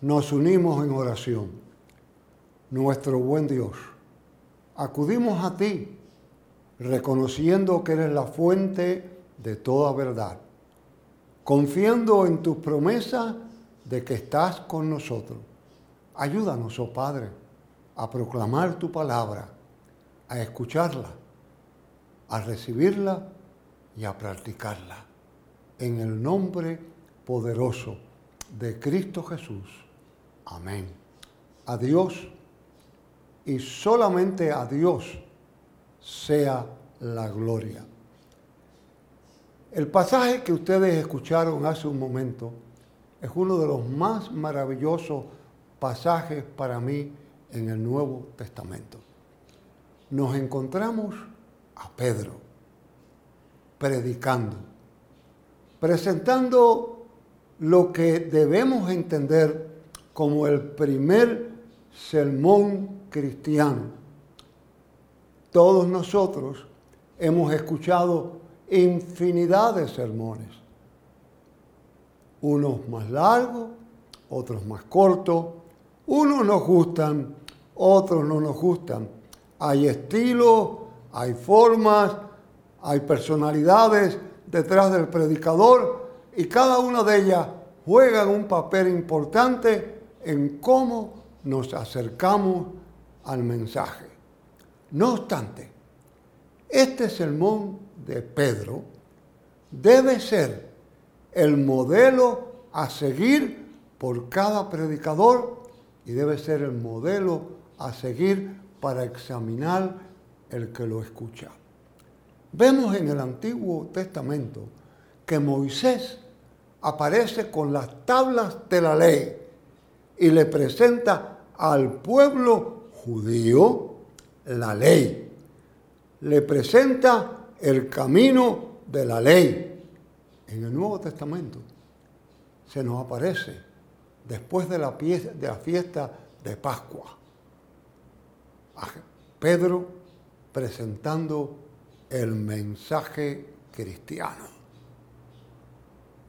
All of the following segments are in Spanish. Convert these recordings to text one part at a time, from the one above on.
nos unimos en oración. Nuestro buen Dios, acudimos a ti, reconociendo que eres la fuente de toda verdad, confiando en tus promesas de que estás con nosotros. Ayúdanos, oh Padre, a proclamar tu palabra, a escucharla, a recibirla y a practicarla. En el nombre poderoso de Cristo Jesús. Amén. A Dios y solamente a Dios sea la gloria. El pasaje que ustedes escucharon hace un momento es uno de los más maravillosos pasajes para mí en el Nuevo Testamento. Nos encontramos a Pedro predicando, presentando lo que debemos entender como el primer sermón cristiano. Todos nosotros hemos escuchado infinidad de sermones, unos más largos, otros más cortos, unos nos gustan, otros no nos gustan. Hay estilos, hay formas, hay personalidades detrás del predicador y cada una de ellas juega un papel importante en cómo nos acercamos al mensaje. No obstante, este sermón de Pedro debe ser el modelo a seguir por cada predicador y debe ser el modelo a seguir para examinar el que lo escucha. Vemos en el Antiguo Testamento que Moisés aparece con las tablas de la ley y le presenta al pueblo judío la ley. Le presenta el camino de la ley. En el Nuevo Testamento se nos aparece después de la, fiesta de Pascua. Pedro presentando el mensaje cristiano.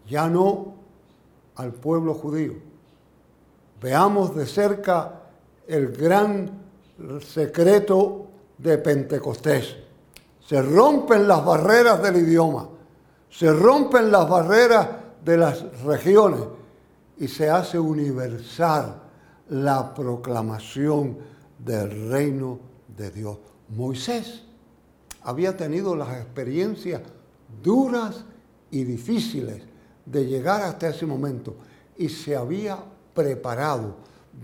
Ya no al pueblo judío. Veamos de cerca el gran secreto de Pentecostés. Se rompen las barreras del idioma, se rompen las barreras de las regiones y se hace universal la proclamación del reino de Dios. Moisés había tenido las experiencias duras y difíciles de llegar hasta ese momento y se había preparado.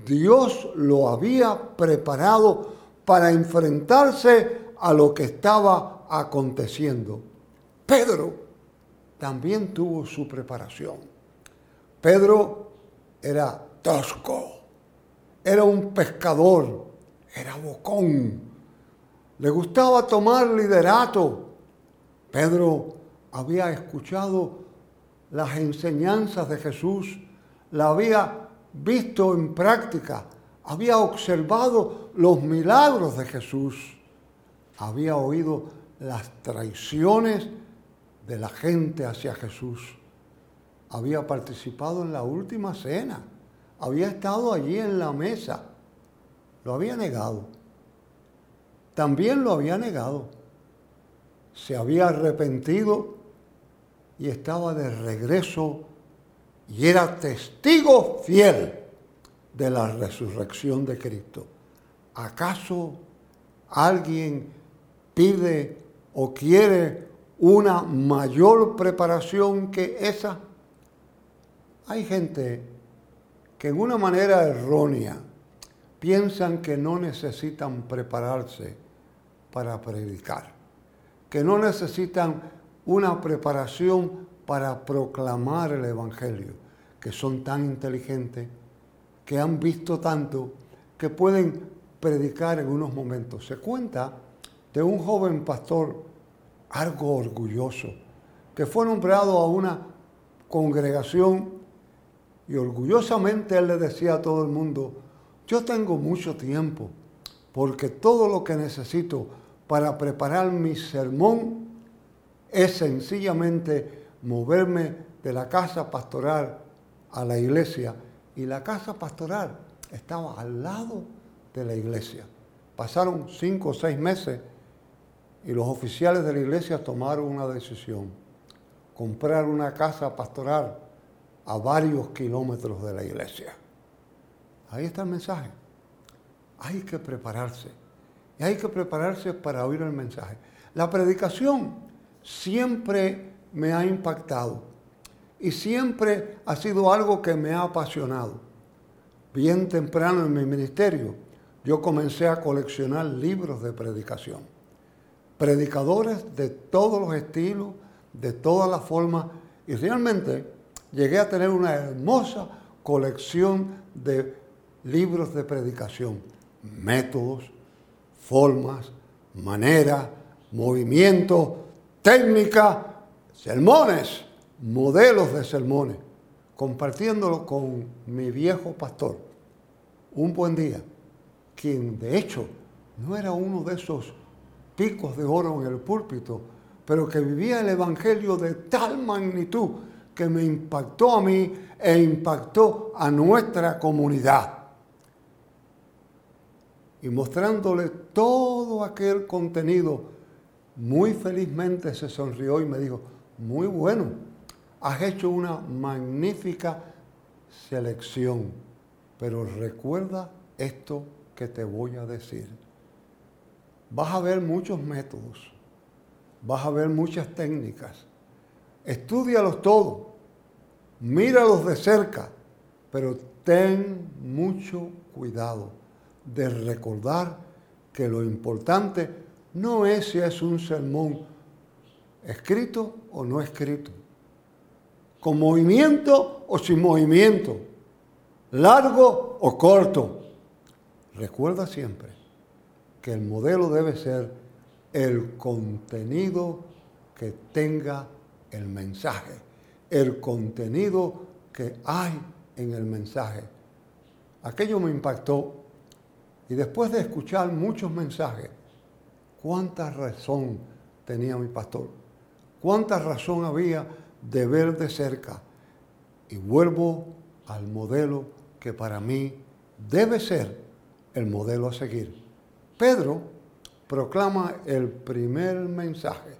Dios lo había preparado para enfrentarse a lo que estaba aconteciendo. Pedro también tuvo su preparación. Pedro era tosco, era un pescador, era bocón, le gustaba tomar liderato. Pedro había escuchado las enseñanzas de Jesús, la había visto en práctica, había observado los milagros de Jesús, había oído las traiciones de la gente hacia Jesús, había participado en la última cena, había estado allí en la mesa, lo había negado, también lo había negado, se había arrepentido y estaba de regreso y era testigo fiel de la resurrección de Cristo. ¿Acaso alguien pide o quiere una mayor preparación que esa? Hay gente que en una manera errónea piensan que no necesitan prepararse para predicar, que no necesitan una preparación para proclamar el Evangelio, que son tan inteligentes, que han visto tanto, que pueden predicar en unos momentos. Se cuenta de un joven pastor algo orgulloso, que fue nombrado a una congregación y orgullosamente él le decía a todo el mundo, yo tengo mucho tiempo, porque todo lo que necesito para preparar mi sermón es sencillamente moverme de la casa pastoral a la iglesia y la casa pastoral estaba al lado de la iglesia. Pasaron cinco o seis meses y los oficiales de la iglesia tomaron una decisión, comprar una casa pastoral a varios kilómetros de la iglesia. Ahí está el mensaje. Hay que prepararse. Y hay que prepararse para oír el mensaje. La predicación siempre me ha impactado y siempre ha sido algo que me ha apasionado. Bien temprano en mi ministerio, yo comencé a coleccionar libros de predicación. Predicadores de todos los estilos, de todas las formas, y realmente llegué a tener una hermosa colección de libros de predicación, métodos, formas, maneras, movimientos, técnica, sermones, modelos de sermones, compartiéndolo con mi viejo pastor. Un buen día, quien de hecho no era uno de esos picos de oro en el púlpito, pero que vivía el Evangelio de tal magnitud que me impactó a mí e impactó a nuestra comunidad. Y mostrándole todo aquel contenido, muy felizmente se sonrió y me dijo, muy bueno, has hecho una magnífica selección, pero recuerda esto que te voy a decir. Vas a ver muchos métodos, vas a ver muchas técnicas, Estúdialos todos, míralos de cerca, pero ten mucho cuidado de recordar que lo importante no es si es un sermón escrito o no escrito, con movimiento o sin movimiento, largo o corto. Recuerda siempre que el modelo debe ser el contenido que tenga el mensaje, el contenido que hay en el mensaje. Aquello me impactó y después de escuchar muchos mensajes, cuánta razón tenía mi pastor, cuánta razón había de ver de cerca. Y vuelvo al modelo que para mí debe ser el modelo a seguir. Pedro proclama el primer mensaje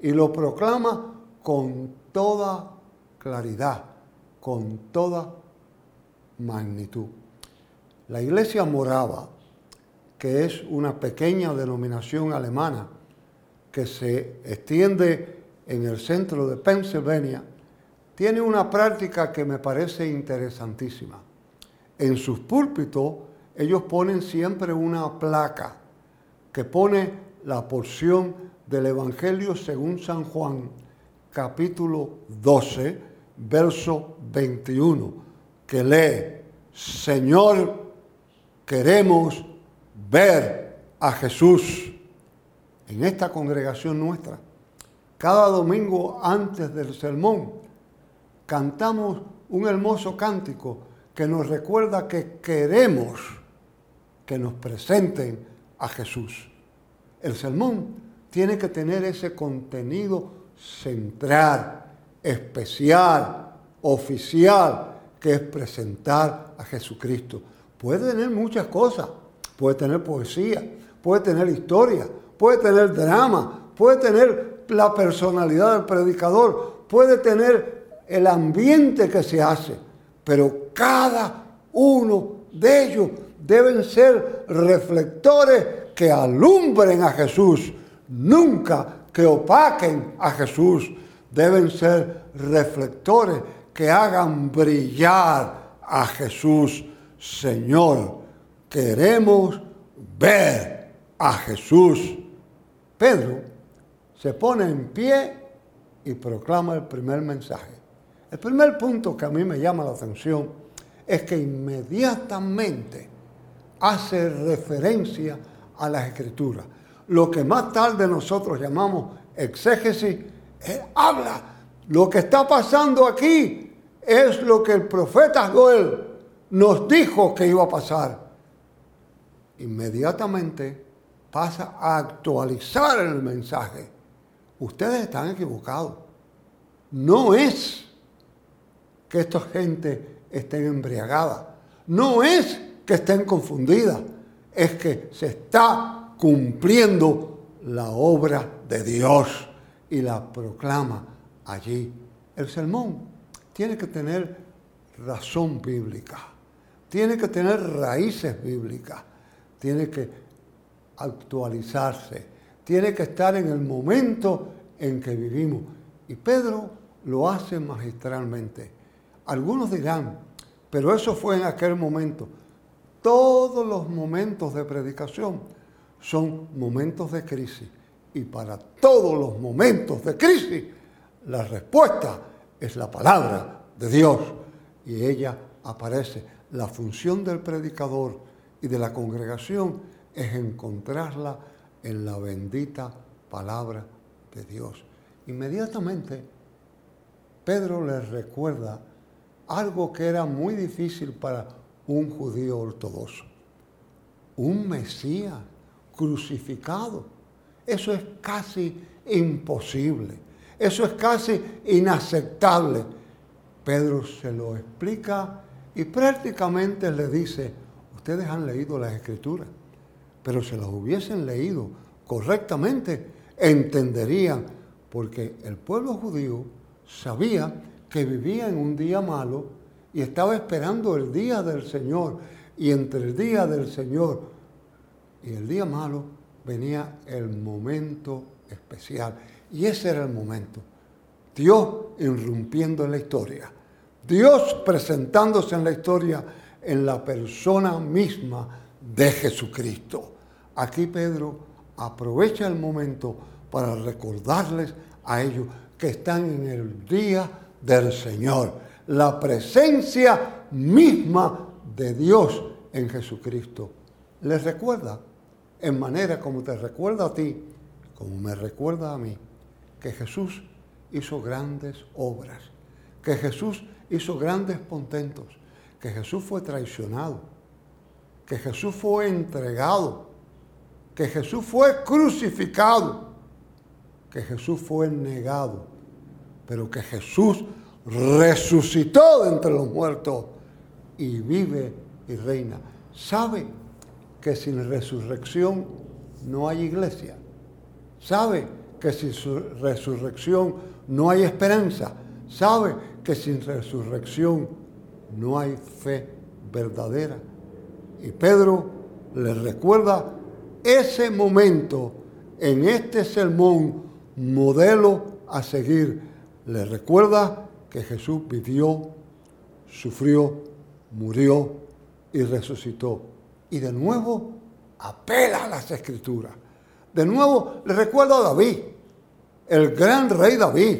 y lo proclama con toda claridad, con toda magnitud. La iglesia morava, que es una pequeña denominación alemana que se extiende en el centro de Pennsylvania, tiene una práctica que me parece interesantísima. En sus púlpitos ellos ponen siempre una placa que pone la porción del Evangelio según San Juan capítulo 12, verso 21, que lee, Señor, queremos ver a Jesús en esta congregación nuestra. Cada domingo antes del sermón cantamos un hermoso cántico que nos recuerda que queremos que nos presenten a Jesús. El sermón tiene que tener ese contenido central, especial, oficial, que es presentar a Jesucristo. Puede tener muchas cosas, puede tener poesía, puede tener historia, puede tener drama, puede tener la personalidad del predicador, puede tener el ambiente que se hace, pero cada uno de ellos deben ser reflectores que alumbren a Jesús, nunca que opaquen a Jesús, deben ser reflectores que hagan brillar a Jesús. Señor, queremos ver a Jesús. Pedro se pone en pie y proclama el primer mensaje. El primer punto que a mí me llama la atención es que inmediatamente hace referencia a las escrituras lo que más tarde nosotros llamamos exégesis, él habla. Lo que está pasando aquí es lo que el profeta Joel nos dijo que iba a pasar. Inmediatamente pasa a actualizar el mensaje. Ustedes están equivocados. No es que esta gente estén embriagadas. No es que estén confundidas, es que se está cumpliendo la obra de Dios y la proclama allí. El sermón tiene que tener razón bíblica, tiene que tener raíces bíblicas, tiene que actualizarse, tiene que estar en el momento en que vivimos. Y Pedro lo hace magistralmente. Algunos dirán, pero eso fue en aquel momento. Todos los momentos de predicación son momentos de crisis. Y para todos los momentos de crisis, la respuesta es la palabra de Dios. Y ella aparece. La función del predicador y de la congregación es encontrarla en la bendita palabra de Dios. Inmediatamente, Pedro les recuerda algo que era muy difícil para un judío ortodoxo. Un Mesías crucificado. Eso es casi imposible. Eso es casi inaceptable. Pedro se lo explica y prácticamente le dice, ustedes han leído las escrituras, pero si las hubiesen leído correctamente, entenderían, porque el pueblo judío sabía que vivía en un día malo y estaba esperando el día del Señor. Y entre el día del Señor y el día malo venía el momento especial. Y ese era el momento. Dios irrumpiendo en la historia. Dios presentándose en la historia en la persona misma de Jesucristo. Aquí Pedro aprovecha el momento para recordarles a ellos que están en el día del Señor, la presencia misma de Dios en Jesucristo. Les recuerda, en manera como te recuerda a ti, como me recuerda a mí, que Jesús hizo grandes obras, que Jesús hizo grandes contentos, que Jesús fue traicionado, que Jesús fue entregado, que Jesús fue crucificado, que Jesús fue negado, pero que Jesús resucitó de entre los muertos y vive y reina. ¿Sabe que sin resurrección no hay iglesia? ¿Sabe que sin su resurrección no hay esperanza? ¿Sabe que sin resurrección no hay fe verdadera? Y Pedro le recuerda ese momento en este sermón modelo a seguir. Le recuerda que Jesús vivió, sufrió, murió y resucitó. Y de nuevo apela a las escrituras. De nuevo le recuerda a David, el gran rey David,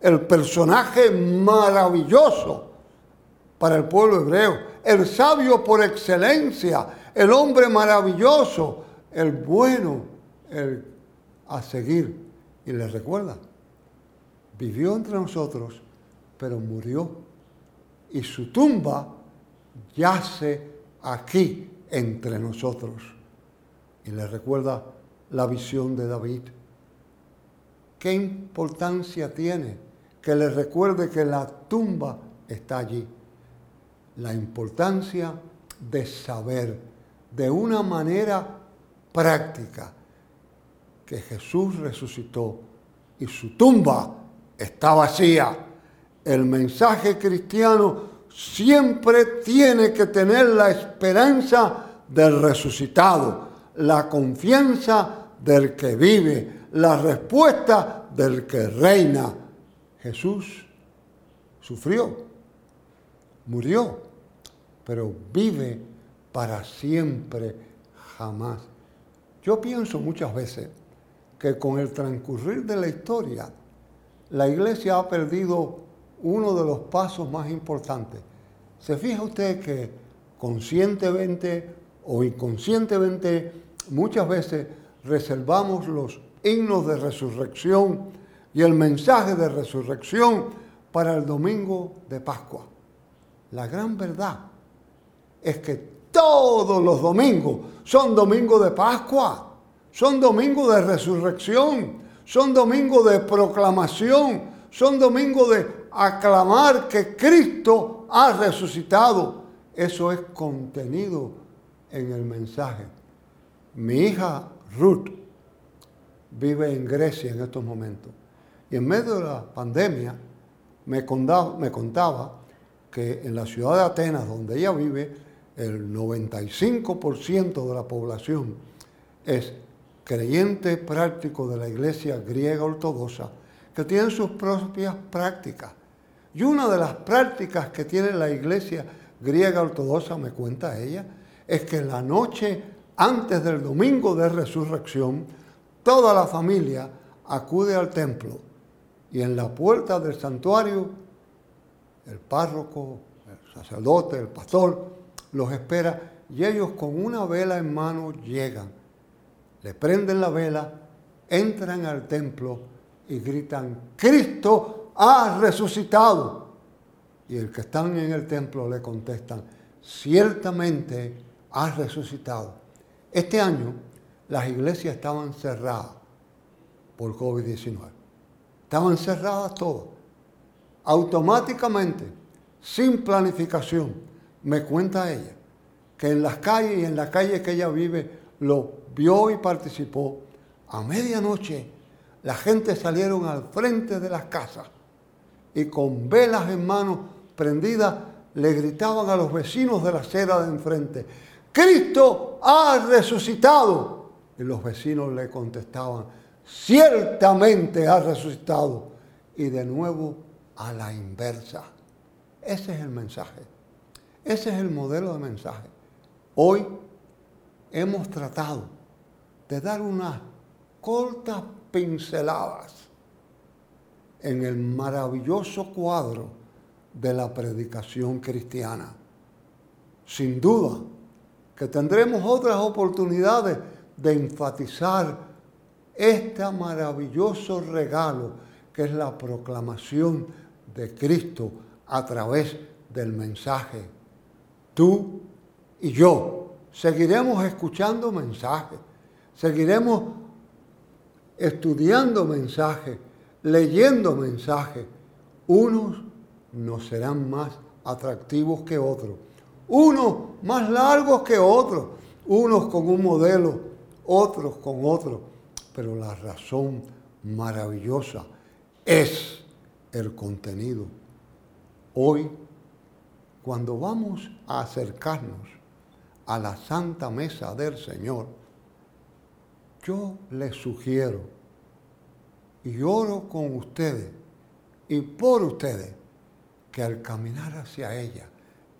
el personaje maravilloso para el pueblo hebreo, el sabio por excelencia, el hombre maravilloso, el bueno, el a seguir. Y les recuerda, vivió entre nosotros, pero murió. Y su tumba yace aquí entre nosotros. Y les recuerda la visión de David. ¿Qué importancia tiene que les recuerde que la tumba está allí? La importancia de saber de una manera práctica que Jesús resucitó y su tumba está vacía. El mensaje cristiano siempre tiene que tener la esperanza del resucitado, la confianza del que vive, la respuesta del que reina. Jesús sufrió, murió, pero vive para siempre, jamás. Yo pienso muchas veces que con el transcurrir de la historia, la iglesia ha perdido uno de los pasos más importantes. ¿Se fija usted que conscientemente o inconscientemente muchas veces reservamos los himnos de resurrección y el mensaje de resurrección para el domingo de Pascua? La gran verdad es que todos los domingos son domingos de Pascua, son domingos de resurrección, son domingos de proclamación, son domingos de aclamar que Cristo ha resucitado. Eso es contenido en el mensaje. Mi hija Ruth vive en Grecia en estos momentos. Y en medio de la pandemia me contaba, me contaba que en la ciudad de Atenas, donde ella vive, el 95% de la población es creyente práctico de la iglesia griega ortodoxa, que tienen sus propias prácticas. Y una de las prácticas que tiene la iglesia griega ortodoxa, me cuenta ella, es que la noche antes del domingo de resurrección, toda la familia acude al templo y en la puerta del santuario, el párroco, el sacerdote, el pastor, los espera y ellos con una vela en mano llegan, le prenden la vela, entran al templo y gritan, Cristo ha resucitado. Y el que están en el templo le contestan, ciertamente ha resucitado. Este año las iglesias estaban cerradas por COVID-19. Estaban cerradas todas. Automáticamente, sin planificación, me cuenta ella que en las calles y en la calle que ella vive lo vio y participó. A medianoche la gente salieron al frente de las casas y con velas en mano prendidas le gritaban a los vecinos de la acera de enfrente, Cristo ha resucitado. Y los vecinos le contestaban, ciertamente ha resucitado. Y de nuevo a la inversa. Ese es el mensaje. Ese es el modelo de mensaje. Hoy hemos tratado de dar unas cortas pinceladas en el maravilloso cuadro de la predicación cristiana. Sin duda, que tendremos otras oportunidades de enfatizar este maravilloso regalo que es la proclamación de Cristo a través del mensaje. Tú y yo seguiremos escuchando mensajes, seguiremos estudiando mensajes, leyendo mensajes. Unos no serán más atractivos que otros unos más largos que otros, unos con un modelo, otros con otro. Pero la razón maravillosa es el contenido. Hoy, cuando vamos a acercarnos a la Santa Mesa del Señor, yo les sugiero y oro con ustedes y por ustedes que al caminar hacia ella,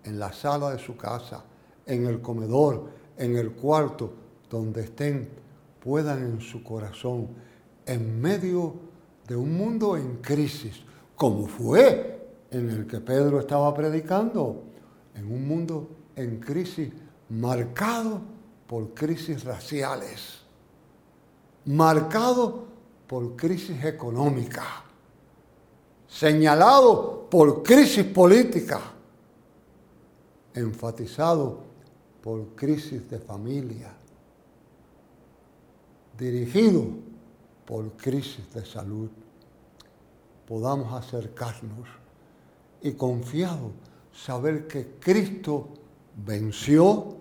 en la sala de su casa, en el comedor, en el cuarto, donde estén, puedan en su corazón, en medio de un mundo en crisis, como fue en el que Pedro estaba predicando, en un mundo en crisis marcado por crisis raciales, marcado por crisis económica, señalado por crisis política enfatizado por crisis de familia, dirigido por crisis de salud, podamos acercarnos y confiado saber que Cristo venció,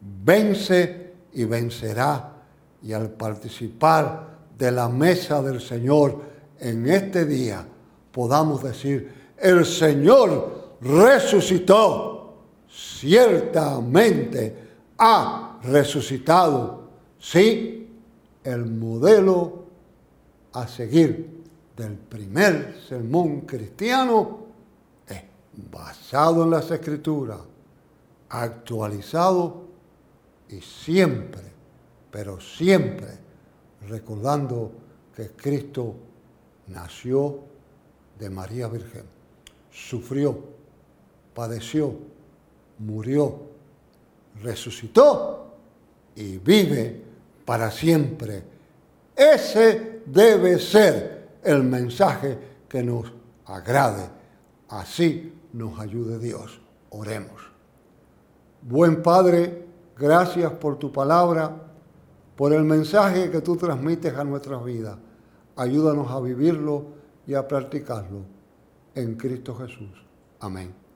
vence y vencerá. Y al participar de la mesa del Señor en este día, podamos decir, el Señor resucitó ciertamente ha resucitado. Sí, el modelo a seguir del primer sermón cristiano basado en las escrituras, actualizado y siempre, pero siempre recordando que Cristo nació de María Virgen, sufrió, padeció, murió, resucitó y vive para siempre. Ese debe ser el mensaje que nos agrade. Así nos ayude Dios. Oremos. Buen Padre, gracias por tu palabra, por el mensaje que tú transmites a nuestras vidas. Ayúdanos a vivirlo y a practicarlo en Cristo Jesús. Amén.